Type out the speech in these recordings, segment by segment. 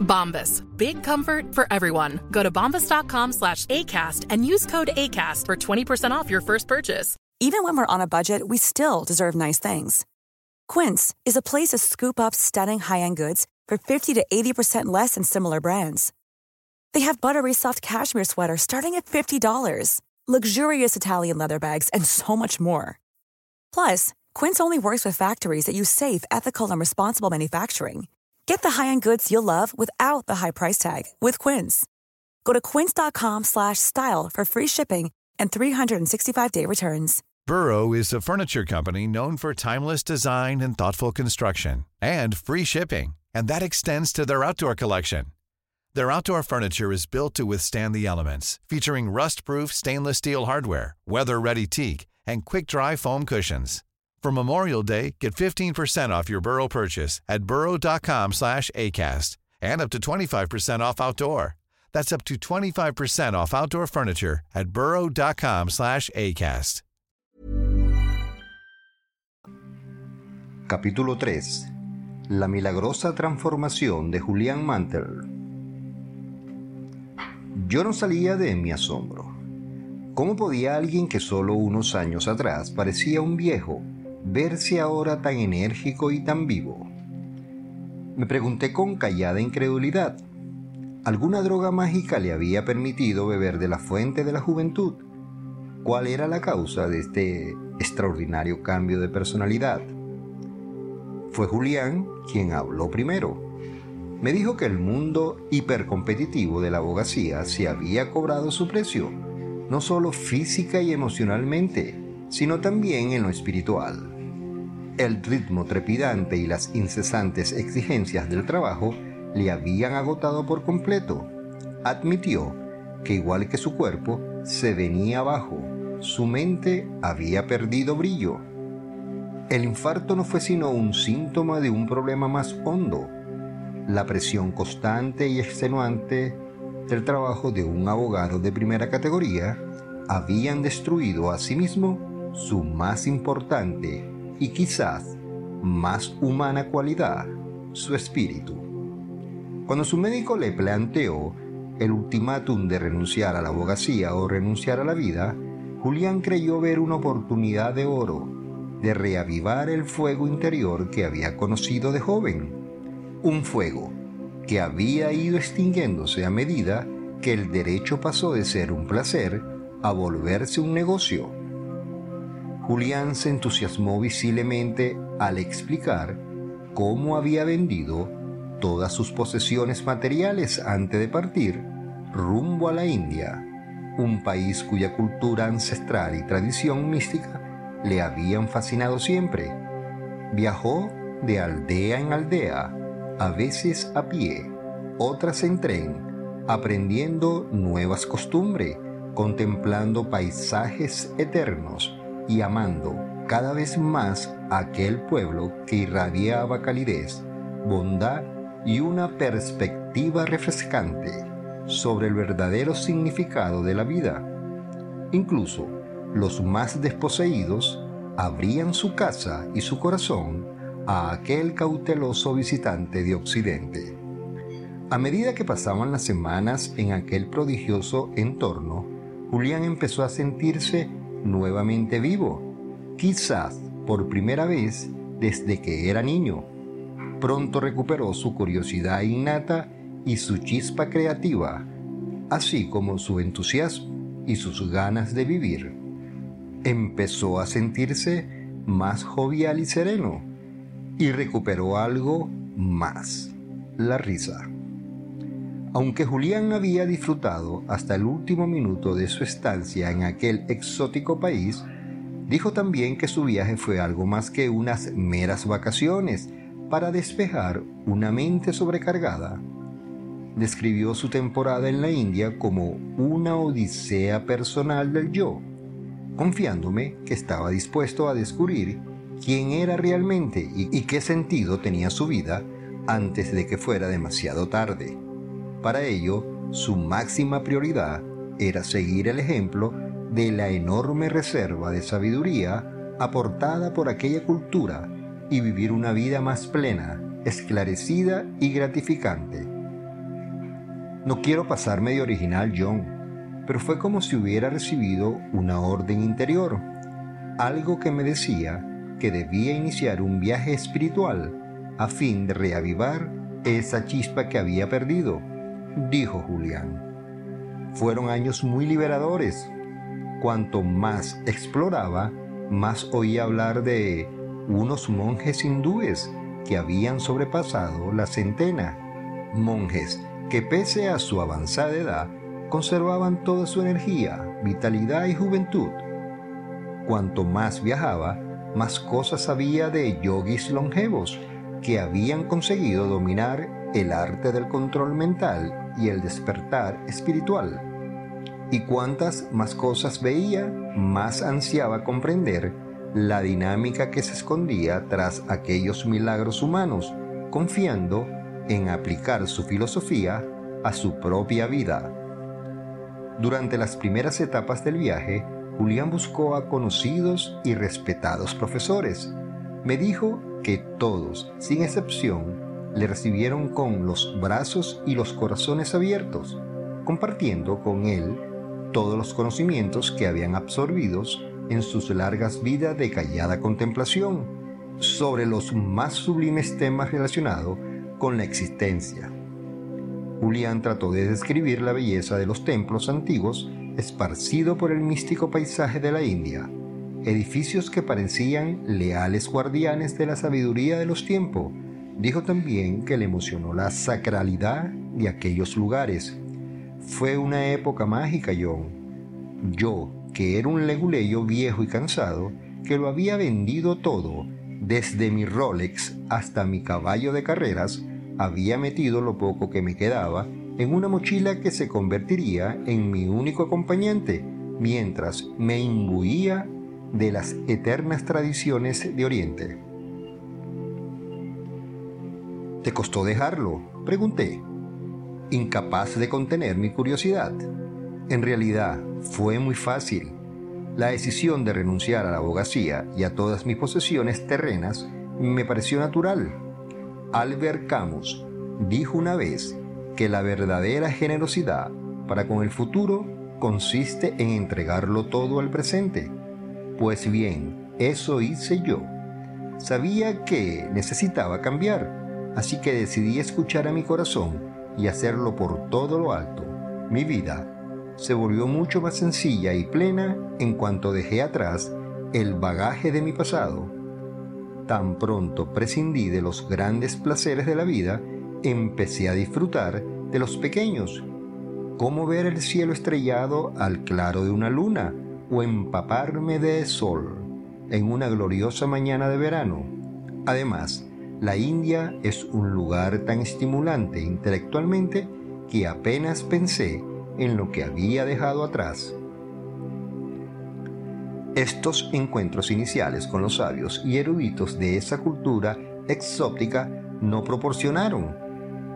Bombas. Big comfort for everyone. Go to bombas.com slash ACAST and use code ACAST for 20% off your first purchase. Even when we're on a budget, we still deserve nice things. Quince is a place to scoop up stunning high-end goods for 50 to 80% less than similar brands. They have buttery soft cashmere sweaters starting at $50, luxurious Italian leather bags, and so much more. Plus, Quince only works with factories that use safe, ethical, and responsible manufacturing. Get the high-end goods you'll love without the high price tag with Quince. Go to quince.com slash style for free shipping and 365-day returns. Burrow is a furniture company known for timeless design and thoughtful construction and free shipping, and that extends to their outdoor collection. Their outdoor furniture is built to withstand the elements, featuring rust-proof stainless steel hardware, weather-ready teak, and quick-dry foam cushions. For Memorial Day, get 15% off your Burrow purchase at burrow.com slash ACAST and up to 25% off outdoor. That's up to 25% off outdoor furniture at burrow.com slash ACAST. Capítulo 3. La milagrosa transformación de Julián Mantel. Yo no salía de mi asombro. ¿Cómo podía alguien que solo unos años atrás parecía un viejo verse ahora tan enérgico y tan vivo? Me pregunté con callada incredulidad. ¿Alguna droga mágica le había permitido beber de la fuente de la juventud? ¿Cuál era la causa de este extraordinario cambio de personalidad? Fue Julián quien habló primero. Me dijo que el mundo hipercompetitivo de la abogacía se había cobrado su precio, no solo física y emocionalmente, sino también en lo espiritual. El ritmo trepidante y las incesantes exigencias del trabajo le habían agotado por completo. Admitió que igual que su cuerpo, se venía abajo, su mente había perdido brillo. El infarto no fue sino un síntoma de un problema más hondo, la presión constante y extenuante del trabajo de un abogado de primera categoría habían destruido a sí mismo su más importante y quizás más humana cualidad, su espíritu. Cuando su médico le planteó el ultimátum de renunciar a la abogacía o renunciar a la vida, Julián creyó ver una oportunidad de oro de reavivar el fuego interior que había conocido de joven. Un fuego que había ido extinguiéndose a medida que el derecho pasó de ser un placer a volverse un negocio. Julián se entusiasmó visiblemente al explicar cómo había vendido todas sus posesiones materiales antes de partir rumbo a la India, un país cuya cultura ancestral y tradición mística le habían fascinado siempre. Viajó de aldea en aldea, a veces a pie, otras en tren, aprendiendo nuevas costumbres, contemplando paisajes eternos y amando cada vez más aquel pueblo que irradiaba calidez, bondad y una perspectiva refrescante sobre el verdadero significado de la vida. Incluso los más desposeídos abrían su casa y su corazón a aquel cauteloso visitante de Occidente. A medida que pasaban las semanas en aquel prodigioso entorno, Julián empezó a sentirse nuevamente vivo, quizás por primera vez desde que era niño. Pronto recuperó su curiosidad innata y su chispa creativa, así como su entusiasmo y sus ganas de vivir. Empezó a sentirse más jovial y sereno y recuperó algo más, la risa. Aunque Julián había disfrutado hasta el último minuto de su estancia en aquel exótico país, dijo también que su viaje fue algo más que unas meras vacaciones para despejar una mente sobrecargada. describió su temporada en la India como una odisea personal del yo, confiándome que estaba dispuesto a descubrir quién era realmente y, qué sentido tenía su vida antes de que fuera demasiado tarde. Para ello, su máxima prioridad era seguir el ejemplo de la enorme reserva de sabiduría aportada por aquella cultura y vivir una vida más plena, esclarecida y gratificante. No quiero pasarme de original, John, pero fue como si hubiera recibido una orden interior, algo que me decía que debía iniciar un viaje espiritual a fin de reavivar esa chispa que había perdido, dijo Julián. Fueron años muy liberadores. Cuanto más exploraba, más oía hablar de unos monjes hindúes que habían sobrepasado la centena, monjes que pese a su avanzada edad conservaban toda su energía, vitalidad y juventud. Cuanto más viajaba, más cosas sabía de yogis longevos que habían conseguido dominar el arte del control mental y el despertar espiritual. Y cuantas más cosas veía, más ansiaba comprender la dinámica que se escondía tras aquellos milagros humanos, confiando en aplicar su filosofía a su propia vida. Durante las primeras etapas del viaje, Julián buscó a conocidos y respetados profesores. Me dijo que todos, sin excepción, le recibieron con los brazos y los corazones abiertos, compartiendo con él todos los conocimientos que habían absorbidos en sus largas vidas de callada contemplación sobre los más sublimes temas relacionados con la existencia. Julián trató de describir la belleza de los templos antiguos esparcido por el místico paisaje de la India, edificios que parecían leales guardianes de la sabiduría de los tiempos. Dijo también que le emocionó la sacralidad de aquellos lugares. Fue una época mágica, John. Yo, que era un leguleyo viejo y cansado, que lo había vendido todo, desde mi Rolex hasta mi caballo de carreras, había metido lo poco que me quedaba en una mochila que se convertiría en mi único acompañante mientras me imbuía de las eternas tradiciones de Oriente. ¿Te costó dejarlo? Pregunté, incapaz de contener mi curiosidad. En realidad, fue muy fácil. La decisión de renunciar a la abogacía y a todas mis posesiones terrenas me pareció natural. Albert Camus dijo una vez que la verdadera generosidad para con el futuro consiste en entregarlo todo al presente. Pues bien, eso hice yo. Sabía que necesitaba cambiar, así que decidí escuchar a mi corazón y hacerlo por todo lo alto. Mi vida se volvió mucho más sencilla y plena en cuanto dejé atrás el bagaje de mi pasado. Tan pronto prescindí de los grandes placeres de la vida empecé a disfrutar de los pequeños, como ver el cielo estrellado al claro de una luna o empaparme de sol en una gloriosa mañana de verano. Además, la India es un lugar tan estimulante intelectualmente que apenas pensé en lo que había dejado atrás. Estos encuentros iniciales con los sabios y eruditos de esa cultura exótica no proporcionaron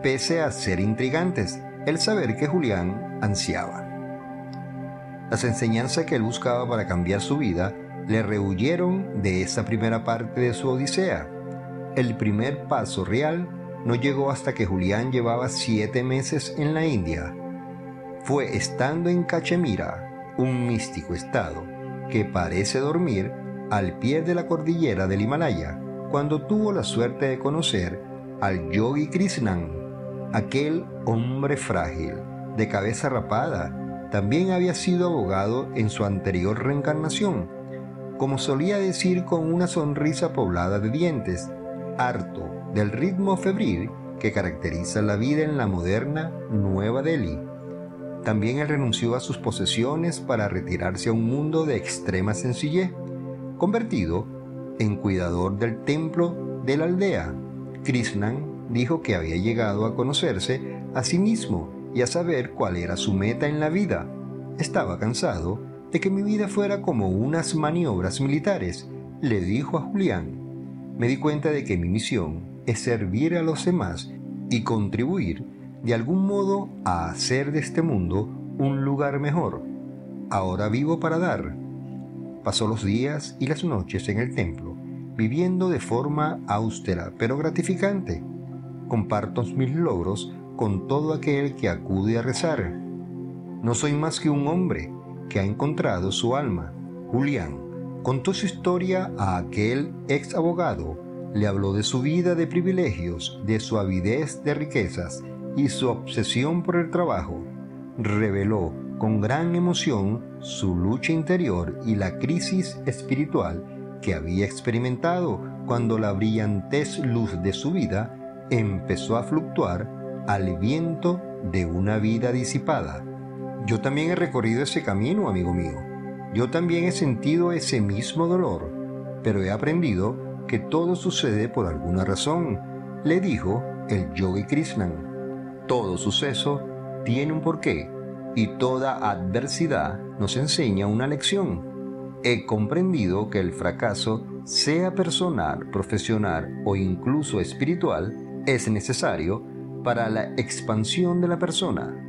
pese a ser intrigantes, el saber que Julián ansiaba. Las enseñanzas que él buscaba para cambiar su vida le rehuyeron de esa primera parte de su odisea. El primer paso real no llegó hasta que Julián llevaba siete meses en la India. Fue estando en Cachemira, un místico estado que parece dormir al pie de la cordillera del Himalaya, cuando tuvo la suerte de conocer al yogi Krishnan, Aquel hombre frágil, de cabeza rapada, también había sido abogado en su anterior reencarnación, como solía decir con una sonrisa poblada de dientes, harto del ritmo febril que caracteriza la vida en la moderna Nueva Delhi. También él renunció a sus posesiones para retirarse a un mundo de extrema sencillez, convertido en cuidador del templo de la aldea. Krishnan dijo que había llegado a conocerse a sí mismo y a saber cuál era su meta en la vida. Estaba cansado de que mi vida fuera como unas maniobras militares, le dijo a Julián. Me di cuenta de que mi misión es servir a los demás y contribuir de algún modo a hacer de este mundo un lugar mejor. Ahora vivo para dar. Pasó los días y las noches en el templo, viviendo de forma austera pero gratificante. Comparto mis logros con todo aquel que acude a rezar. No soy más que un hombre que ha encontrado su alma. Julián contó su historia a aquel ex abogado, le habló de su vida de privilegios, de su avidez de riquezas y su obsesión por el trabajo. Reveló con gran emoción su lucha interior y la crisis espiritual que había experimentado cuando la brillantez luz de su vida empezó a fluctuar al viento de una vida disipada. Yo también he recorrido ese camino, amigo mío. Yo también he sentido ese mismo dolor, pero he aprendido que todo sucede por alguna razón, le dijo el yogi Krishnan. Todo suceso tiene un porqué y toda adversidad nos enseña una lección. He comprendido que el fracaso, sea personal, profesional o incluso espiritual, es necesario para la expansión de la persona,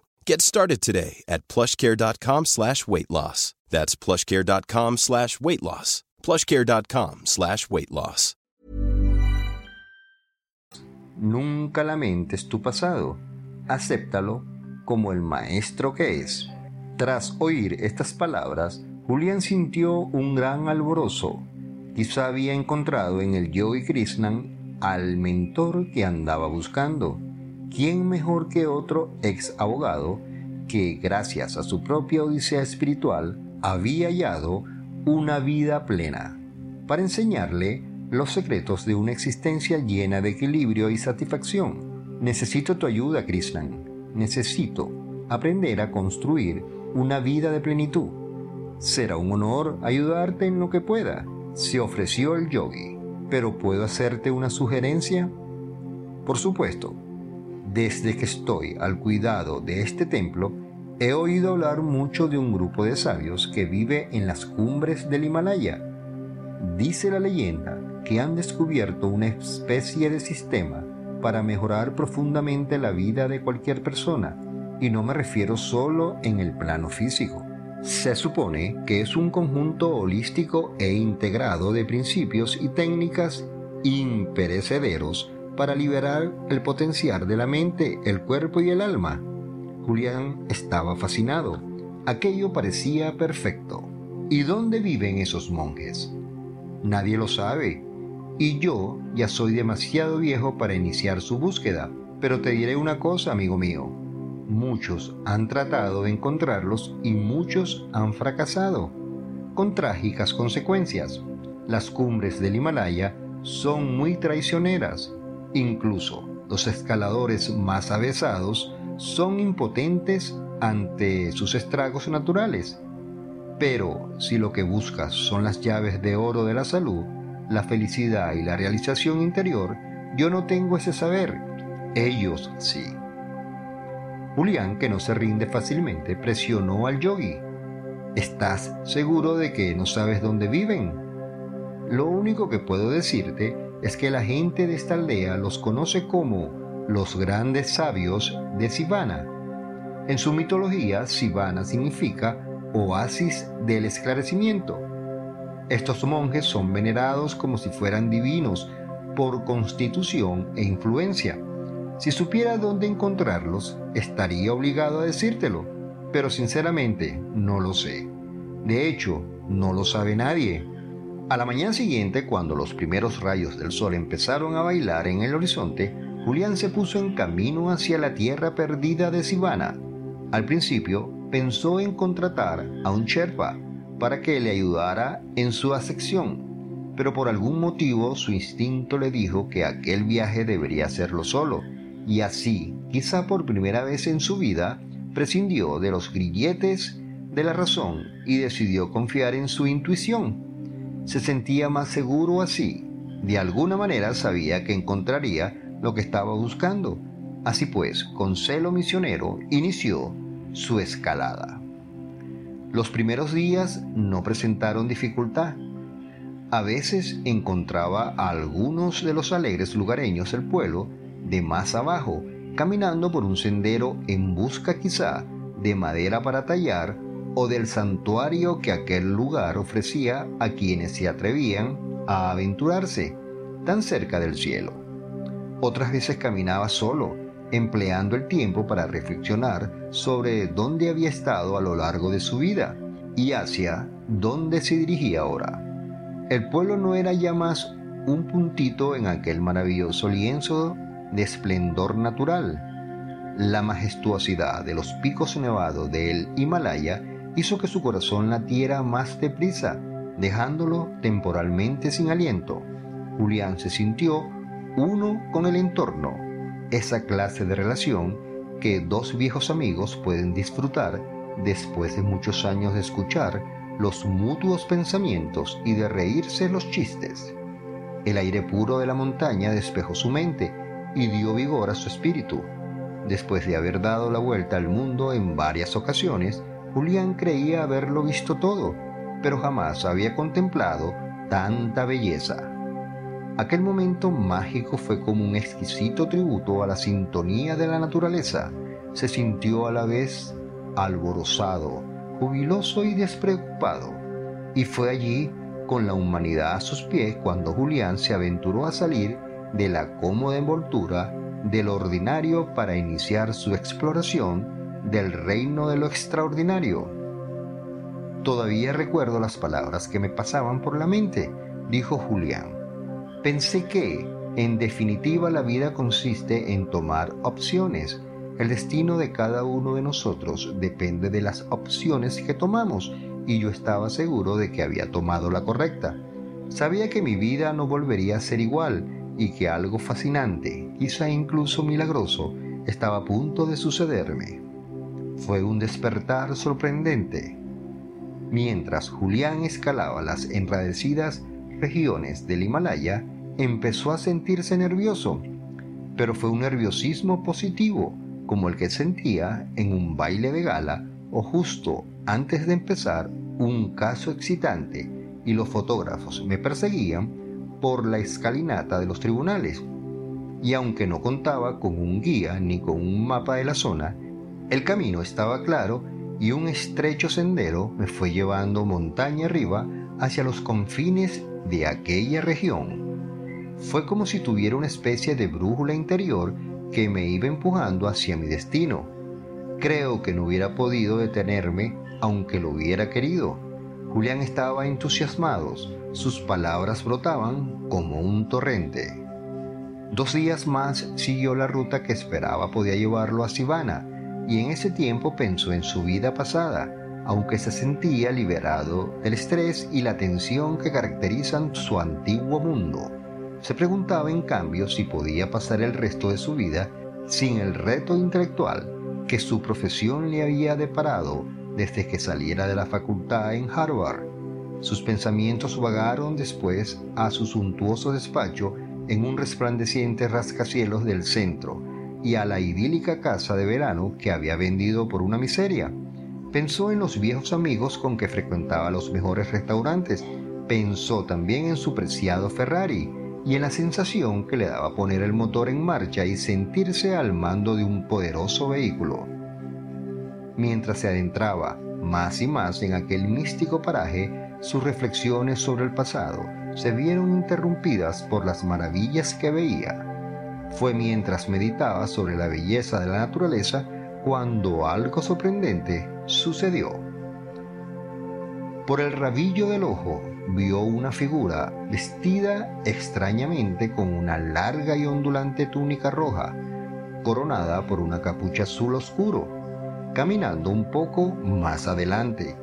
Get started today at plushcare.com slash weight loss. That's plushcare.com slash weight loss. plushcare.com slash weight loss. Nunca lamentes tu pasado. Acéptalo como el maestro que es. Tras oír estas palabras, Julián sintió un gran alborozo. Quizá había encontrado en el yogi Krishnan al mentor que andaba buscando. ¿Quién mejor que otro ex abogado que, gracias a su propia odisea espiritual, había hallado una vida plena, para enseñarle los secretos de una existencia llena de equilibrio y satisfacción? Necesito tu ayuda, Krishnan. Necesito aprender a construir una vida de plenitud. Será un honor ayudarte en lo que pueda, se ofreció el yogi pero ¿puedo hacerte una sugerencia? Por supuesto, desde que estoy al cuidado de este templo, he oído hablar mucho de un grupo de sabios que vive en las cumbres del Himalaya. Dice la leyenda que han descubierto una especie de sistema para mejorar profundamente la vida de cualquier persona, y no me refiero solo en el plano físico. Se supone que es un conjunto holístico e integrado de principios y técnicas imperecederos para liberar el potencial de la mente, el cuerpo y el alma. Julián estaba fascinado. Aquello parecía perfecto. ¿Y dónde viven esos monjes? Nadie lo sabe. Y yo ya soy demasiado viejo para iniciar su búsqueda. Pero te diré una cosa, amigo mío. Muchos han tratado de encontrarlos y muchos han fracasado, con trágicas consecuencias. Las cumbres del Himalaya son muy traicioneras. Incluso los escaladores más avesados son impotentes ante sus estragos naturales. Pero si lo que buscas son las llaves de oro de la salud, la felicidad y la realización interior, yo no tengo ese saber. Ellos sí. Julián, que no se rinde fácilmente, presionó al yogi. ¿Estás seguro de que no sabes dónde viven? Lo único que puedo decirte es que la gente de esta aldea los conoce como los grandes sabios de Sivana. En su mitología, Sivana significa oasis del esclarecimiento. Estos monjes son venerados como si fueran divinos por constitución e influencia. Si supiera dónde encontrarlos, estaría obligado a decírtelo, pero sinceramente no lo sé. De hecho, no lo sabe nadie. A la mañana siguiente, cuando los primeros rayos del sol empezaron a bailar en el horizonte, Julián se puso en camino hacia la tierra perdida de Sivana. Al principio pensó en contratar a un Sherpa para que le ayudara en su asección, pero por algún motivo su instinto le dijo que aquel viaje debería hacerlo solo, y así, quizá por primera vez en su vida, prescindió de los grilletes de la razón y decidió confiar en su intuición. Se sentía más seguro así. De alguna manera sabía que encontraría lo que estaba buscando. Así pues, con celo misionero, inició su escalada. Los primeros días no presentaron dificultad. A veces encontraba a algunos de los alegres lugareños del pueblo de más abajo, caminando por un sendero en busca quizá de madera para tallar o del santuario que aquel lugar ofrecía a quienes se atrevían a aventurarse tan cerca del cielo. Otras veces caminaba solo, empleando el tiempo para reflexionar sobre dónde había estado a lo largo de su vida y hacia dónde se dirigía ahora. El pueblo no era ya más un puntito en aquel maravilloso lienzo de esplendor natural. La majestuosidad de los picos nevados del Himalaya hizo que su corazón latiera más deprisa, dejándolo temporalmente sin aliento. Julián se sintió uno con el entorno, esa clase de relación que dos viejos amigos pueden disfrutar después de muchos años de escuchar los mutuos pensamientos y de reírse los chistes. El aire puro de la montaña despejó su mente y dio vigor a su espíritu. Después de haber dado la vuelta al mundo en varias ocasiones, Julián creía haberlo visto todo, pero jamás había contemplado tanta belleza. Aquel momento mágico fue como un exquisito tributo a la sintonía de la naturaleza. Se sintió a la vez alborozado, jubiloso y despreocupado. Y fue allí, con la humanidad a sus pies, cuando Julián se aventuró a salir de la cómoda envoltura del ordinario para iniciar su exploración del reino de lo extraordinario. Todavía recuerdo las palabras que me pasaban por la mente, dijo Julián. Pensé que, en definitiva, la vida consiste en tomar opciones. El destino de cada uno de nosotros depende de las opciones que tomamos y yo estaba seguro de que había tomado la correcta. Sabía que mi vida no volvería a ser igual y que algo fascinante, quizá incluso milagroso, estaba a punto de sucederme. Fue un despertar sorprendente. Mientras Julián escalaba las enradecidas regiones del Himalaya, empezó a sentirse nervioso, pero fue un nerviosismo positivo, como el que sentía en un baile de gala o justo antes de empezar un caso excitante y los fotógrafos me perseguían por la escalinata de los tribunales. Y aunque no contaba con un guía ni con un mapa de la zona, el camino estaba claro y un estrecho sendero me fue llevando montaña arriba hacia los confines de aquella región. Fue como si tuviera una especie de brújula interior que me iba empujando hacia mi destino. Creo que no hubiera podido detenerme aunque lo hubiera querido. Julián estaba entusiasmado, sus palabras brotaban como un torrente. Dos días más siguió la ruta que esperaba podía llevarlo a Sivana, y en ese tiempo pensó en su vida pasada, aunque se sentía liberado del estrés y la tensión que caracterizan su antiguo mundo. Se preguntaba en cambio si podía pasar el resto de su vida sin el reto intelectual que su profesión le había deparado desde que saliera de la facultad en Harvard. Sus pensamientos vagaron después a su suntuoso despacho en un resplandeciente rascacielos del centro y a la idílica casa de verano que había vendido por una miseria. Pensó en los viejos amigos con que frecuentaba los mejores restaurantes. Pensó también en su preciado Ferrari y en la sensación que le daba poner el motor en marcha y sentirse al mando de un poderoso vehículo. Mientras se adentraba más y más en aquel místico paraje, sus reflexiones sobre el pasado se vieron interrumpidas por las maravillas que veía. Fue mientras meditaba sobre la belleza de la naturaleza cuando algo sorprendente sucedió. Por el rabillo del ojo vio una figura vestida extrañamente con una larga y ondulante túnica roja, coronada por una capucha azul oscuro, caminando un poco más adelante.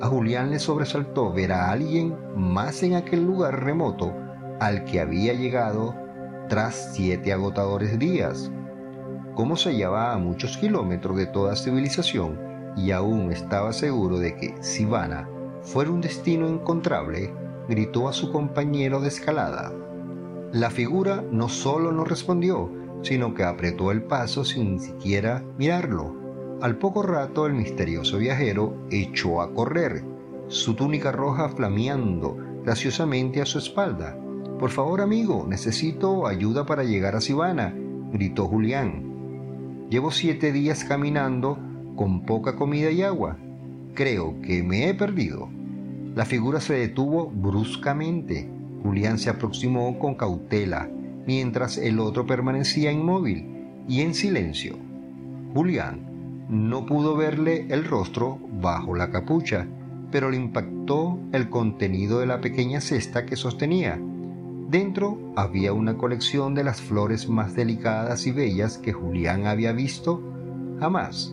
A Julián le sobresaltó ver a alguien más en aquel lugar remoto al que había llegado tras siete agotadores días. Como se hallaba a muchos kilómetros de toda civilización y aún estaba seguro de que Sivana fuera un destino encontrable, gritó a su compañero de escalada. La figura no solo no respondió, sino que apretó el paso sin siquiera mirarlo. Al poco rato el misterioso viajero echó a correr, su túnica roja flameando graciosamente a su espalda. Por favor, amigo, necesito ayuda para llegar a Sivana, gritó Julián. Llevo siete días caminando con poca comida y agua. Creo que me he perdido. La figura se detuvo bruscamente. Julián se aproximó con cautela, mientras el otro permanecía inmóvil y en silencio. Julián no pudo verle el rostro bajo la capucha, pero le impactó el contenido de la pequeña cesta que sostenía. Dentro había una colección de las flores más delicadas y bellas que Julián había visto jamás.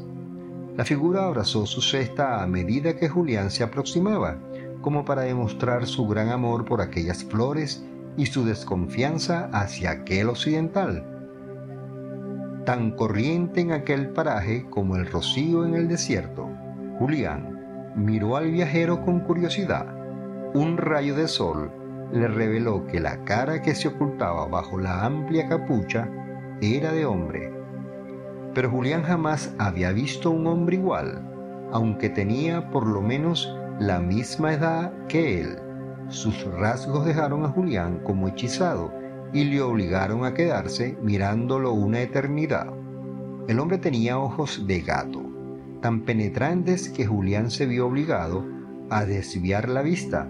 La figura abrazó su cesta a medida que Julián se aproximaba como para demostrar su gran amor por aquellas flores y su desconfianza hacia aquel occidental, tan corriente en aquel paraje como el rocío en el desierto. Julián miró al viajero con curiosidad. Un rayo de sol le reveló que la cara que se ocultaba bajo la amplia capucha era de hombre. Pero Julián jamás había visto un hombre igual, aunque tenía por lo menos la misma edad que él. Sus rasgos dejaron a Julián como hechizado y le obligaron a quedarse mirándolo una eternidad. El hombre tenía ojos de gato, tan penetrantes que Julián se vio obligado a desviar la vista.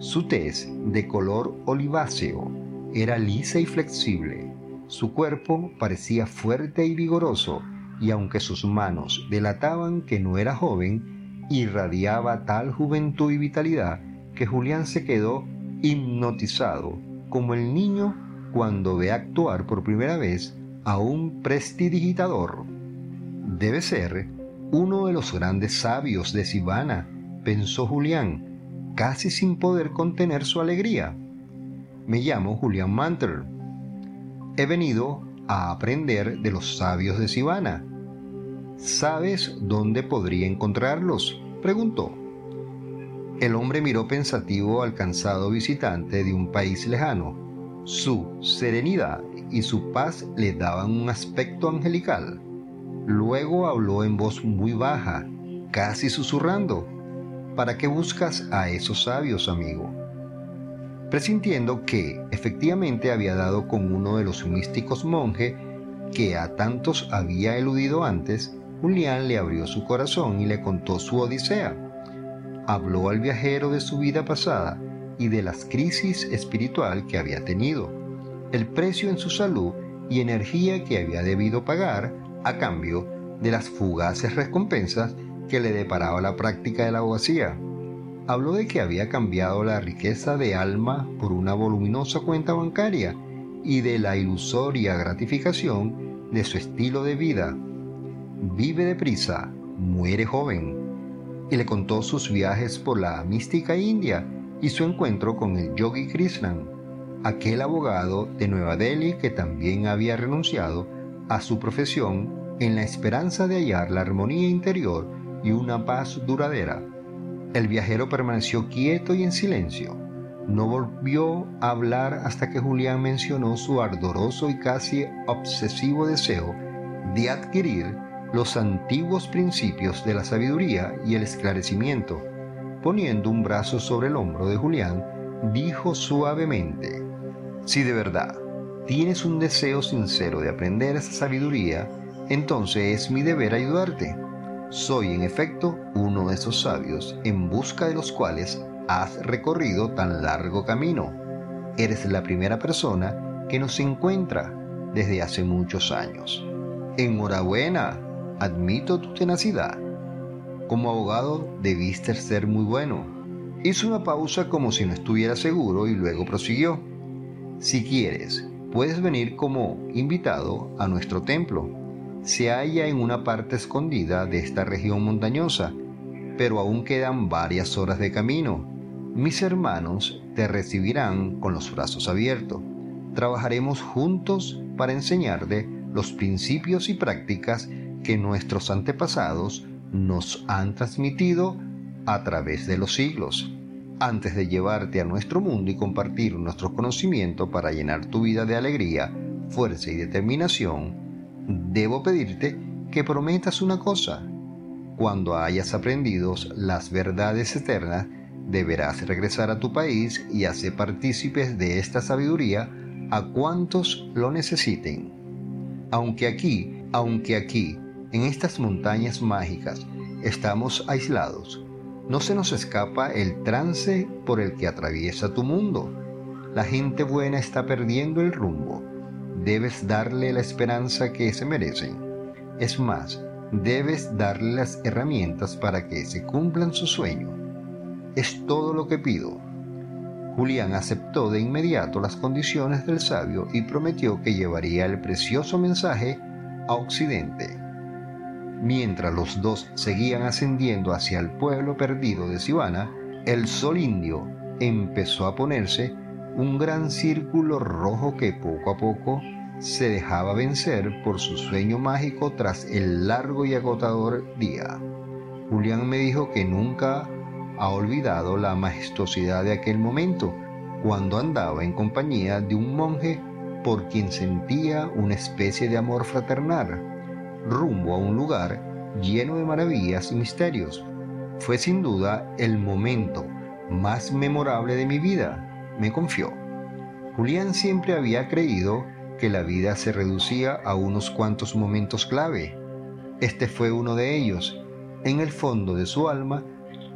Su tez, de color oliváceo, era lisa y flexible. Su cuerpo parecía fuerte y vigoroso, y aunque sus manos delataban que no era joven, irradiaba tal juventud y vitalidad que Julián se quedó hipnotizado, como el niño cuando ve actuar por primera vez a un prestidigitador. Debe ser uno de los grandes sabios de Sivana, pensó Julián, casi sin poder contener su alegría. Me llamo Julián Manter. He venido a aprender de los sabios de Sivana ¿Sabes dónde podría encontrarlos? preguntó. El hombre miró pensativo al cansado visitante de un país lejano. Su serenidad y su paz le daban un aspecto angelical. Luego habló en voz muy baja, casi susurrando. ¿Para qué buscas a esos sabios, amigo? Presintiendo que efectivamente había dado con uno de los místicos monjes que a tantos había eludido antes, Julián le abrió su corazón y le contó su odisea. Habló al viajero de su vida pasada y de las crisis espiritual que había tenido, el precio en su salud y energía que había debido pagar a cambio de las fugaces recompensas que le deparaba la práctica de la abogacía. Habló de que había cambiado la riqueza de alma por una voluminosa cuenta bancaria y de la ilusoria gratificación de su estilo de vida vive deprisa, muere joven. Y le contó sus viajes por la mística India y su encuentro con el yogi Krishnan, aquel abogado de Nueva Delhi que también había renunciado a su profesión en la esperanza de hallar la armonía interior y una paz duradera. El viajero permaneció quieto y en silencio. No volvió a hablar hasta que Julián mencionó su ardoroso y casi obsesivo deseo de adquirir los antiguos principios de la sabiduría y el esclarecimiento. Poniendo un brazo sobre el hombro de Julián, dijo suavemente, Si de verdad tienes un deseo sincero de aprender esa sabiduría, entonces es mi deber ayudarte. Soy en efecto uno de esos sabios en busca de los cuales has recorrido tan largo camino. Eres la primera persona que nos encuentra desde hace muchos años. Enhorabuena, admito tu tenacidad. Como abogado debiste ser muy bueno. Hizo una pausa como si no estuviera seguro y luego prosiguió. Si quieres, puedes venir como invitado a nuestro templo. Se halla en una parte escondida de esta región montañosa, pero aún quedan varias horas de camino. Mis hermanos te recibirán con los brazos abiertos. Trabajaremos juntos para enseñarte los principios y prácticas que nuestros antepasados nos han transmitido a través de los siglos. Antes de llevarte a nuestro mundo y compartir nuestro conocimiento para llenar tu vida de alegría, fuerza y determinación, debo pedirte que prometas una cosa. Cuando hayas aprendido las verdades eternas, deberás regresar a tu país y hacer partícipes de esta sabiduría a cuantos lo necesiten. Aunque aquí, aunque aquí, en estas montañas mágicas, estamos aislados, no se nos escapa el trance por el que atraviesa tu mundo. La gente buena está perdiendo el rumbo. Debes darle la esperanza que se merecen. Es más, debes darle las herramientas para que se cumplan su sueño. Es todo lo que pido. Julián aceptó de inmediato las condiciones del sabio y prometió que llevaría el precioso mensaje a Occidente. Mientras los dos seguían ascendiendo hacia el pueblo perdido de Sivana, el sol indio empezó a ponerse un gran círculo rojo que poco a poco se dejaba vencer por su sueño mágico tras el largo y agotador día. Julián me dijo que nunca ha olvidado la majestuosidad de aquel momento, cuando andaba en compañía de un monje por quien sentía una especie de amor fraternal rumbo a un lugar lleno de maravillas y misterios. Fue sin duda el momento más memorable de mi vida, me confió. Julián siempre había creído que la vida se reducía a unos cuantos momentos clave. Este fue uno de ellos. En el fondo de su alma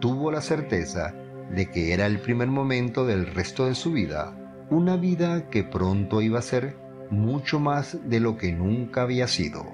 tuvo la certeza de que era el primer momento del resto de su vida, una vida que pronto iba a ser mucho más de lo que nunca había sido.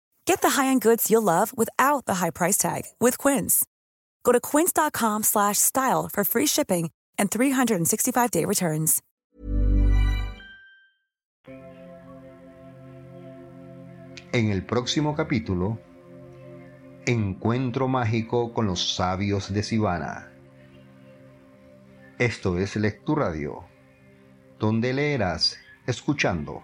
Get the high-end goods you'll love without the high price tag with Quince. Go to quince.com slash style for free shipping and 365-day returns. En el próximo capítulo, Encuentro mágico con los sabios de Sivana. Esto es Lecturadio, donde leerás escuchando.